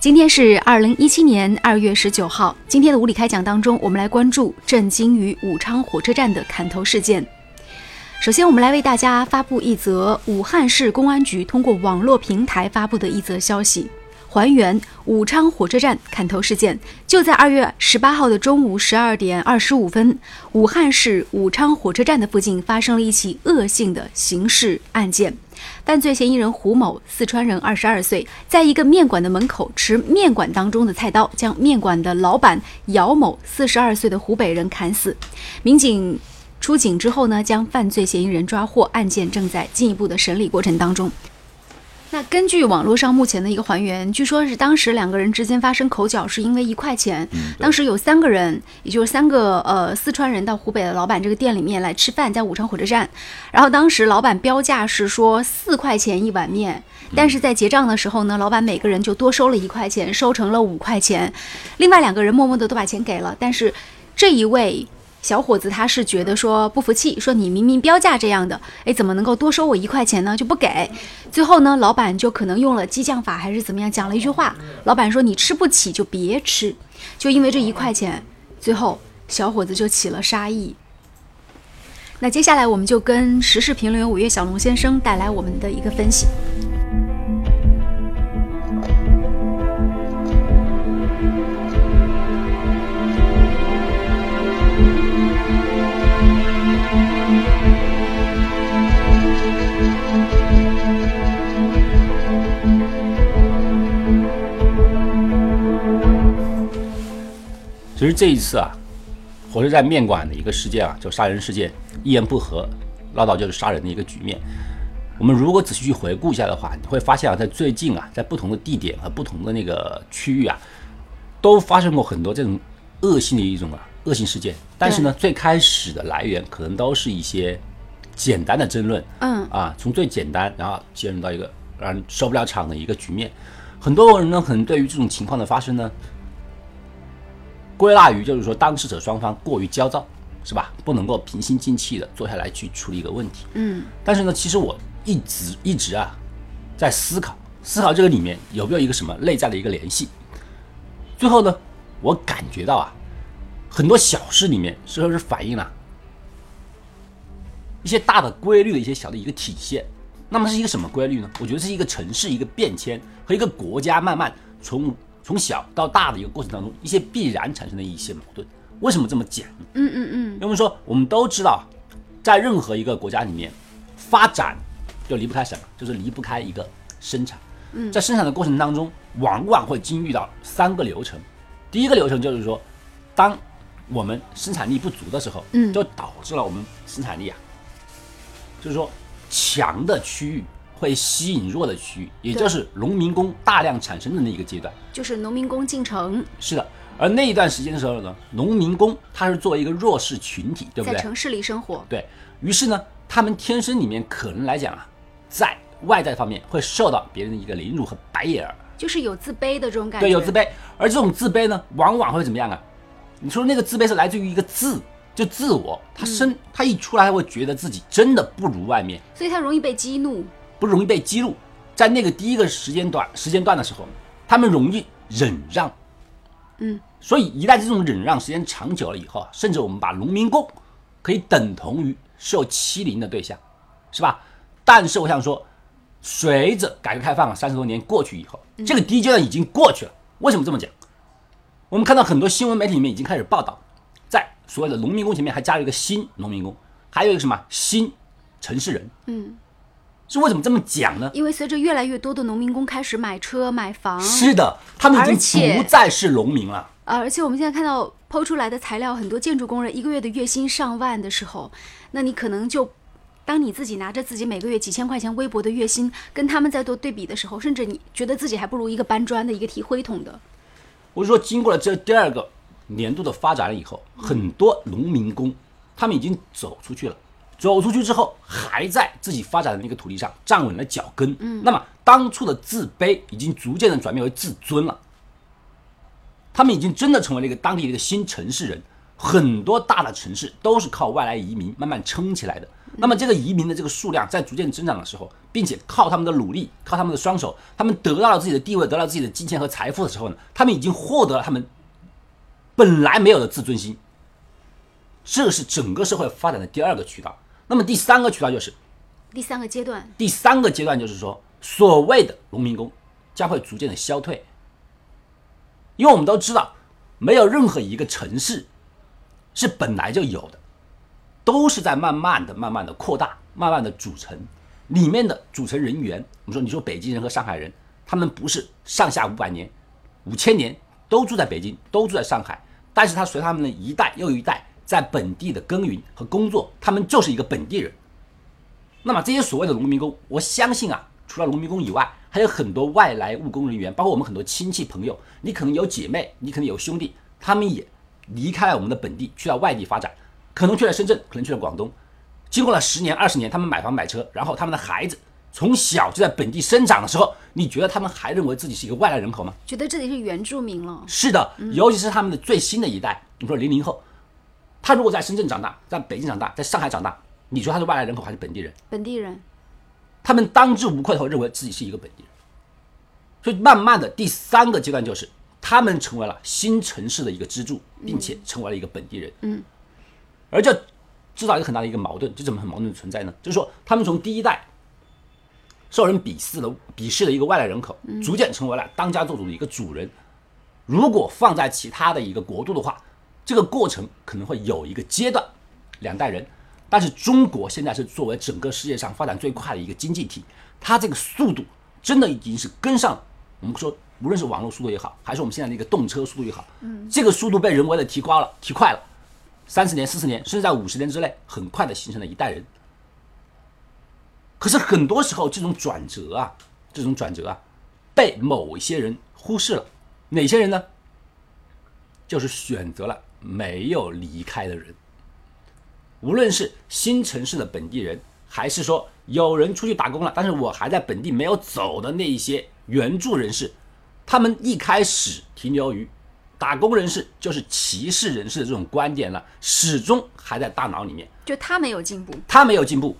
今天是二零一七年二月十九号。今天的无理开讲当中，我们来关注震惊于武昌火车站的砍头事件。首先，我们来为大家发布一则武汉市公安局通过网络平台发布的一则消息，还原武昌火车站砍头事件。就在二月十八号的中午十二点二十五分，武汉市武昌火车站的附近发生了一起恶性的刑事案件。犯罪嫌疑人胡某，四川人，二十二岁，在一个面馆的门口持面馆当中的菜刀，将面馆的老板姚某，四十二岁的湖北人砍死。民警出警之后呢，将犯罪嫌疑人抓获，案件正在进一步的审理过程当中。那根据网络上目前的一个还原，据说是当时两个人之间发生口角，是因为一块钱。当时有三个人，也就是三个呃四川人到湖北的老板这个店里面来吃饭，在武昌火车站。然后当时老板标价是说四块钱一碗面，但是在结账的时候呢，老板每个人就多收了一块钱，收成了五块钱。另外两个人默默的都把钱给了，但是这一位。小伙子他是觉得说不服气，说你明明标价这样的，哎，怎么能够多收我一块钱呢？就不给。最后呢，老板就可能用了激将法还是怎么样，讲了一句话。老板说你吃不起就别吃，就因为这一块钱，最后小伙子就起了杀意。那接下来我们就跟时事评论员五月小龙先生带来我们的一个分析。其实这一次啊，火车站面馆的一个事件啊，就杀人事件，一言不合闹到就是杀人的一个局面。我们如果仔细去回顾一下的话，你会发现啊，在最近啊，在不同的地点和不同的那个区域啊，都发生过很多这种恶性的一种啊恶性事件。但是呢，最开始的来源可能都是一些简单的争论，嗯啊，从最简单，然后进入到一个让人收不了场的一个局面。很多人呢，可能对于这种情况的发生呢。归纳于就是说，当事者双方过于焦躁，是吧？不能够平心静气的坐下来去处理一个问题。嗯。但是呢，其实我一直一直啊，在思考，思考这个里面有没有一个什么内在的一个联系。最后呢，我感觉到啊，很多小事里面是不是反映了一些大的规律的一些小的一个体现？那么是一个什么规律呢？我觉得是一个城市一个变迁和一个国家慢慢从。从小到大的一个过程当中，一些必然产生的一些矛盾，为什么这么讲？嗯嗯嗯，因为说我们都知道，在任何一个国家里面，发展就离不开什么，就是离不开一个生产。嗯，在生产的过程当中，往往会经历到三个流程。第一个流程就是说，当我们生产力不足的时候，嗯，就导致了我们生产力啊，就是说强的区域。会吸引弱的区域，也就是农民工大量产生的那一个阶段，就是农民工进城。是的，而那一段时间的时候呢，农民工他是作为一个弱势群体，对不对？在城市里生活。对于是呢，他们天生里面可能来讲啊，在外在方面会受到别人的一个凌辱和白眼儿，就是有自卑的这种感觉。对，有自卑，而这种自卑呢，往往会怎么样啊？你说那个自卑是来自于一个自，就自我，他生他一出来，他会觉得自己真的不如外面，所以他容易被激怒。不容易被激怒，在那个第一个时间段时间段的时候，他们容易忍让，嗯，所以一旦这种忍让时间长久了以后啊，甚至我们把农民工可以等同于受欺凌的对象，是吧？但是我想说，随着改革开放三十多年过去以后，这个第一阶段已经过去了。为什么这么讲？我们看到很多新闻媒体里面已经开始报道，在所谓的农民工前面还加了一个新农民工，还有一个什么新城市人，嗯。是为什么这么讲呢？因为随着越来越多的农民工开始买车买房，是的，他们已经不再是农民了。而且我们现在看到抛出来的材料，很多建筑工人一个月的月薪上万的时候，那你可能就，当你自己拿着自己每个月几千块钱微薄的月薪，跟他们在做对比的时候，甚至你觉得自己还不如一个搬砖的一个提灰桶的。我是说，经过了这第二个年度的发展了以后，很多农民工他们已经走出去了。走出去之后，还在自己发展的那个土地上站稳了脚跟。嗯，那么当初的自卑已经逐渐的转变为自尊了。他们已经真的成为了一个当地的一个新城市人。很多大的城市都是靠外来移民慢慢撑起来的。那么这个移民的这个数量在逐渐增长的时候，并且靠他们的努力，靠他们的双手，他们得到了自己的地位，得到自己的金钱和财富的时候呢，他们已经获得了他们本来没有的自尊心。这是整个社会发展的第二个渠道。那么第三个渠道就是第三个阶段，第三个阶段就是说，所谓的农民工将会逐渐的消退，因为我们都知道，没有任何一个城市是本来就有的，都是在慢慢的、慢慢的扩大、慢慢的组成。里面的组成人员，我们说，你说北京人和上海人，他们不是上下五百年、五千年都住在北京，都住在上海，但是他随他们的一代又一代在本地的耕耘和工作，他们就是一个本地人。那么这些所谓的农民工，我相信啊，除了农民工以外，还有很多外来务工人员，包括我们很多亲戚朋友，你可能有姐妹，你可能有兄弟，他们也离开了我们的本地，去到外地发展，可能去了深圳，可能去了广东。经过了十年、二十年，他们买房买车，然后他们的孩子从小就在本地生长的时候，你觉得他们还认为自己是一个外来人口吗？觉得自己是原住民了。是的，尤其是他们的最新的一代，你说零零后，他如果在深圳长大，在北京长大，在上海长大，你说他是外来人口还是本地人？本地人，他们当之无愧的认为自己是一个本地人。所以慢慢的，第三个阶段就是他们成为了新城市的一个支柱，并且成为了一个本地人。嗯，而这制造一个很大的一个矛盾，这怎么很矛盾的存在呢？就是说，他们从第一代受人鄙视的鄙视的一个外来人口，逐渐成为了当家做主的一个主人。如果放在其他的一个国度的话，这个过程可能会有一个阶段，两代人。但是中国现在是作为整个世界上发展最快的一个经济体，它这个速度真的已经是跟上。我们说，无论是网络速度也好，还是我们现在的一个动车速度也好，嗯，这个速度被人为的提高了，提快了。三十年、四十年，甚至在五十年之内，很快的形成了一代人。可是很多时候，这种转折啊，这种转折啊，被某一些人忽视了。哪些人呢？就是选择了没有离开的人。无论是新城市的本地人，还是说有人出去打工了，但是我还在本地没有走的那一些援助人士，他们一开始停留于打工人士就是歧视人士的这种观点了，始终还在大脑里面。就他没有进步，他没有进步，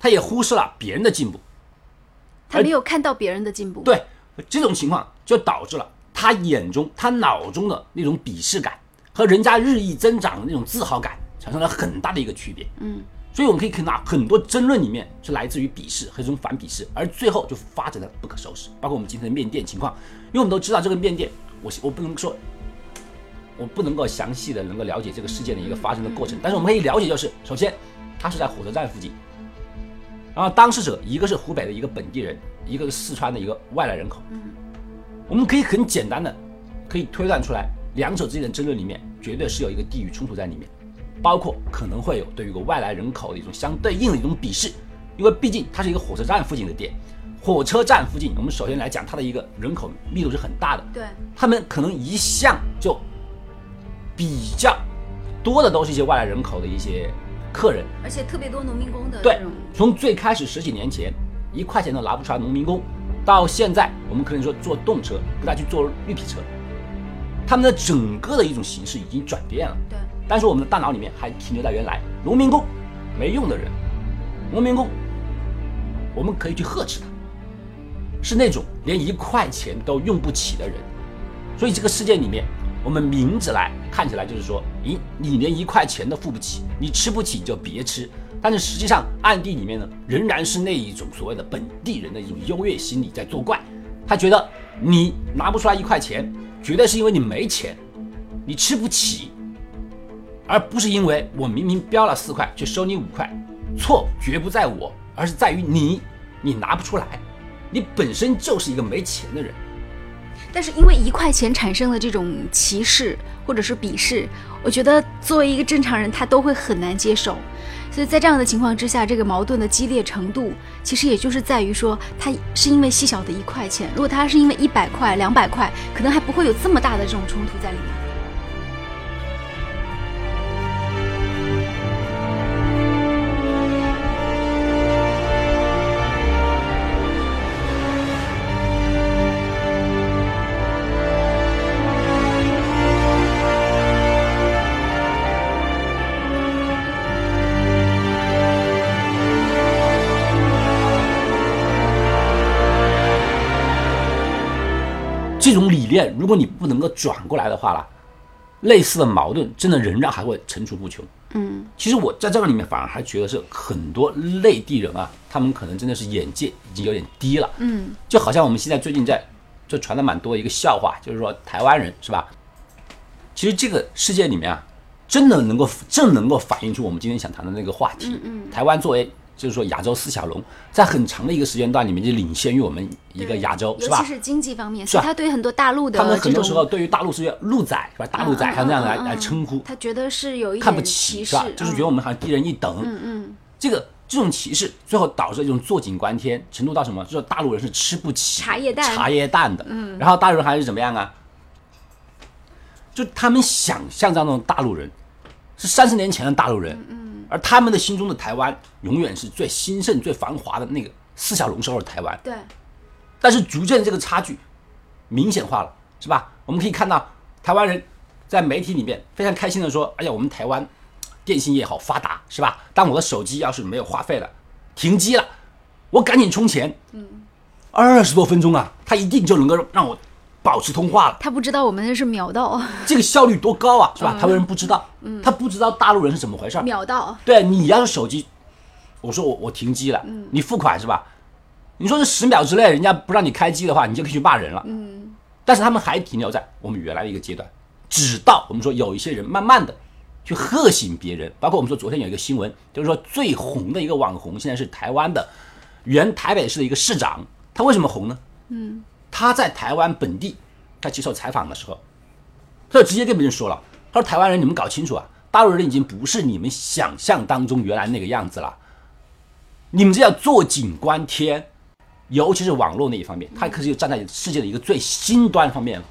他也忽视了别人的进步，他没有看到别人的进步。对这种情况，就导致了他眼中、他脑中的那种鄙视感和人家日益增长的那种自豪感。产生了很大的一个区别，嗯，所以我们可以看到很多争论里面是来自于鄙视和这种反鄙视，而最后就发展的不可收拾。包括我们今天的面店情况，因为我们都知道这个面店，我我不能说，我不能够详细的能够了解这个事件的一个发生的过程，但是我们可以了解，就是首先它是在火车站附近，然后当事者一个是湖北的一个本地人，一个是四川的一个外来人口，嗯，我们可以很简单的可以推断出来，两者之间的争论里面绝对是有一个地域冲突在里面。包括可能会有对于一个外来人口的一种相对应的一种鄙视，因为毕竟它是一个火车站附近的店，火车站附近，我们首先来讲它的一个人口密度是很大的，对，他们可能一向就比较多的都是一些外来人口的一些客人，而且特别多农民工的对，从最开始十几年前一块钱都拿不出来农民工，到现在我们可能说坐动车，不再去坐绿皮车，他们的整个的一种形式已经转变了，对。但是我们的大脑里面还停留在原来农民工没用的人，农民工我们可以去呵斥他，是那种连一块钱都用不起的人。所以这个世界里面，我们明着来看起来就是说，你，你连一块钱都付不起，你吃不起就别吃。但是实际上暗地里面呢，仍然是那一种所谓的本地人的一种优越心理在作怪。他觉得你拿不出来一块钱，绝对是因为你没钱，你吃不起。而不是因为我明明标了四块，却收你五块，错绝不在我，而是在于你，你拿不出来，你本身就是一个没钱的人。但是因为一块钱产生了这种歧视或者是鄙视，我觉得作为一个正常人，他都会很难接受。所以在这样的情况之下，这个矛盾的激烈程度，其实也就是在于说，他是因为细小的一块钱，如果他是因为一百块、两百块，可能还不会有这么大的这种冲突在里面。这种理念，如果你不能够转过来的话啦，类似的矛盾真的仍然还会层出不穷。嗯，其实我在这个里面反而还觉得是很多内地人啊，他们可能真的是眼界已经有点低了。嗯，就好像我们现在最近在就传的蛮多一个笑话，就是说台湾人是吧？其实这个世界里面啊，真的能够正能够反映出我们今天想谈的那个话题。嗯台湾作为就是说亚洲四小龙，在很长的一个时间段里面就领先于我们一个亚洲，是吧尤其？是经济方面，是吧他对很多大陆的他们很多时候对于大陆是叫陆仔是吧？大陆仔嗯像这样来嗯嗯来称呼，他觉得是有一看不起是吧？，就是觉得我嗯们好像低人一等。嗯嗯这个这种歧视，最后导致这种坐井观天程度到什么？就是大陆人是吃不起茶叶蛋茶叶蛋的。嗯，然后大陆人还是怎么样啊？就他们想象当中的大陆人是三十年前的大陆人，嗯，而他们的心中的台湾永远是最兴盛、最繁华的那个四小龙时候的台湾。对，但是逐渐这个差距明显化了，是吧？我们可以看到台湾人在媒体里面非常开心的说：“哎呀，我们台湾电信业好发达，是吧？当我的手机要是没有话费了，停机了，我赶紧充钱，嗯，二十多分钟啊，他一定就能够让我保持通话了。他不知道我们那是秒到，这个效率多高啊，是吧？台湾人不知道，他不知道大陆人是怎么回事儿。秒到，对你要是手机，我说我我停机了，你付款是吧？你说这十秒之内人家不让你开机的话，你就可以去骂人了。嗯，但是他们还停留在我们原来的一个阶段，直到我们说有一些人慢慢的去喝醒别人，包括我们说昨天有一个新闻，就是说最红的一个网红现在是台湾的原台北市的一个市长，他为什么红呢？嗯，他在台湾本地他接受采访的时候，他就直接跟别人说了，他说台湾人你们搞清楚啊，大陆人已经不是你们想象当中原来那个样子了，你们这叫坐井观天，尤其是网络那一方面，他可是站在世界的一个最新端方面了。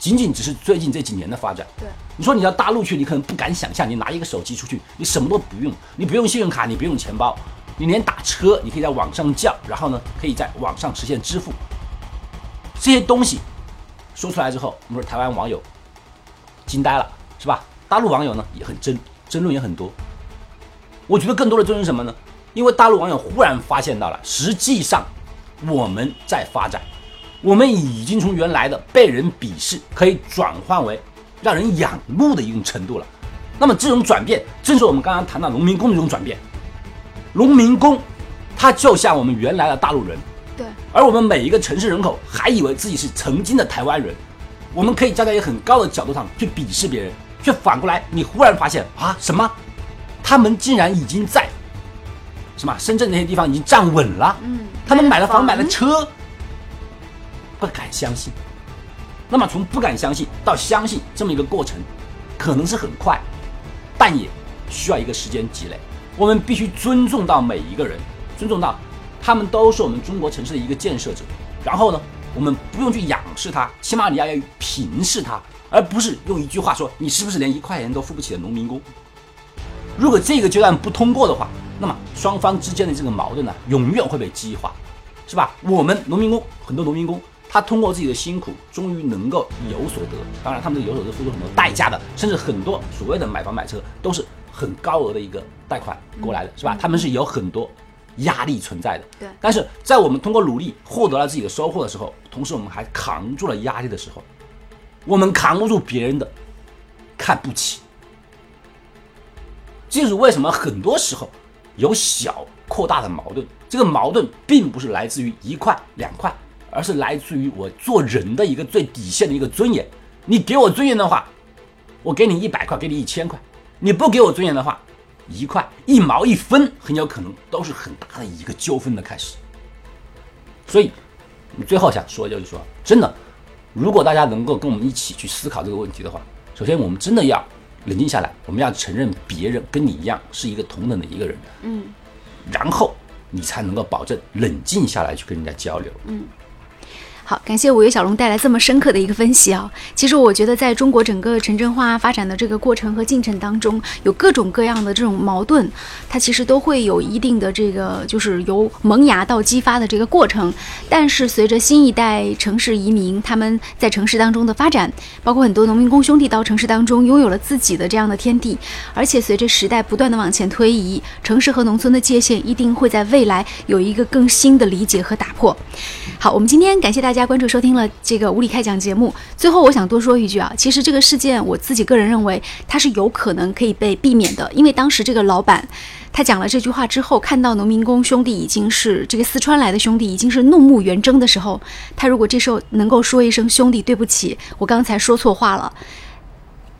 仅仅只是最近这几年的发展。对，你说你到大陆去，你可能不敢想象，你拿一个手机出去，你什么都不用，你不用信用卡，你不用钱包，你连打车，你可以在网上叫，然后呢，可以在网上实现支付。这些东西说出来之后，我们说台湾网友惊呆了，是吧？大陆网友呢也很争，争论也很多。我觉得更多的争论什么呢？因为大陆网友忽然发现到了，实际上我们在发展，我们已经从原来的被人鄙视，可以转换为让人仰慕的一种程度了。那么这种转变，正是我们刚刚谈到农民工的这种转变。农民工，他就像我们原来的大陆人，而我们每一个城市人口还以为自己是曾经的台湾人，我们可以站在一个很高的角度上去鄙视别人，却反过来，你忽然发现啊，什么？他们竟然已经在什么深圳那些地方已经站稳了，嗯，他们买了房，买了车，不敢相信。那么从不敢相信到相信这么一个过程，可能是很快，但也需要一个时间积累。我们必须尊重到每一个人，尊重到他们都是我们中国城市的一个建设者。然后呢，我们不用去仰视他，起码你要要平视他，而不是用一句话说你是不是连一块钱都付不起的农民工。如果这个阶段不通过的话，那么双方之间的这个矛盾呢，永远会被激化，是吧？我们农民工很多农民工，他通过自己的辛苦，终于能够有所得。当然，他们这个有所得付出很多代价的，甚至很多所谓的买房买车都是很高额的一个贷款过来的，是吧？他们是有很多压力存在的。对但是在我们通过努力获得了自己的收获的时候，同时我们还扛住了压力的时候，我们扛不住别人的看不起。这就是为什么很多时候有小扩大的矛盾。这个矛盾并不是来自于一块两块，而是来自于我做人的一个最底线的一个尊严。你给我尊严的话，我给你一百块，给你一千块；你不给我尊严的话，一块、一毛、一分，很有可能都是很大的一个纠纷的开始。所以，最后想说就是说，真的，如果大家能够跟我们一起去思考这个问题的话，首先我们真的要冷静下来，我们要承认别人跟你一样是一个同等的一个人，嗯，然后你才能够保证冷静下来去跟人家交流。好，感谢五月小龙带来这么深刻的一个分析啊！其实我觉得，在中国整个城镇化发展的这个过程和进程当中，有各种各样的这种矛盾，它其实都会有一定的这个就是由萌芽到激发的这个过程。但是随着新一代城市移民他们在城市当中的发展，包括很多农民工兄弟到城市当中拥有了自己的这样的天地，而且随着时代不断的往前推移，城市和农村的界限一定会在未来有一个更新的理解和打破。好，我们今天感谢大家大家关注收听了这个无理开讲节目。最后，我想多说一句啊，其实这个事件我自己个人认为它是有可能可以被避免的，因为当时这个老板他讲了这句话之后，看到农民工兄弟已经是这个四川来的兄弟已经是怒目圆睁的时候，他如果这时候能够说一声兄弟对不起，我刚才说错话了，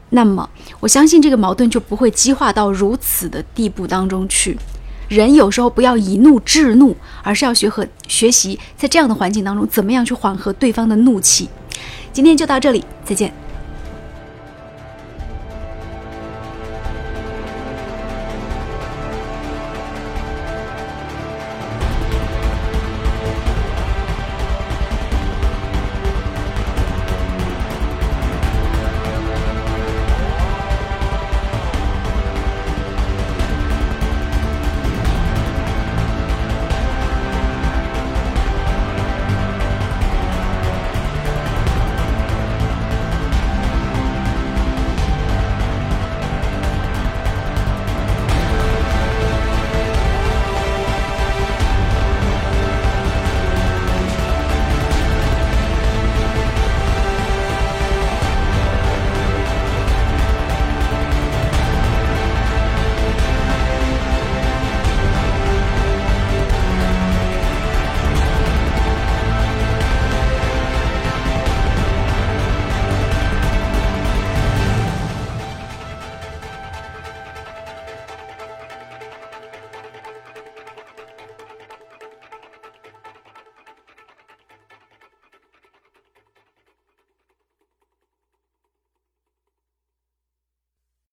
那么我相信这个矛盾就不会激化到如此的地步当中去。人有时候不要以怒制怒，而是要学和学习，在这样的环境当中，怎么样去缓和对方的怒气。今天就到这里，再见。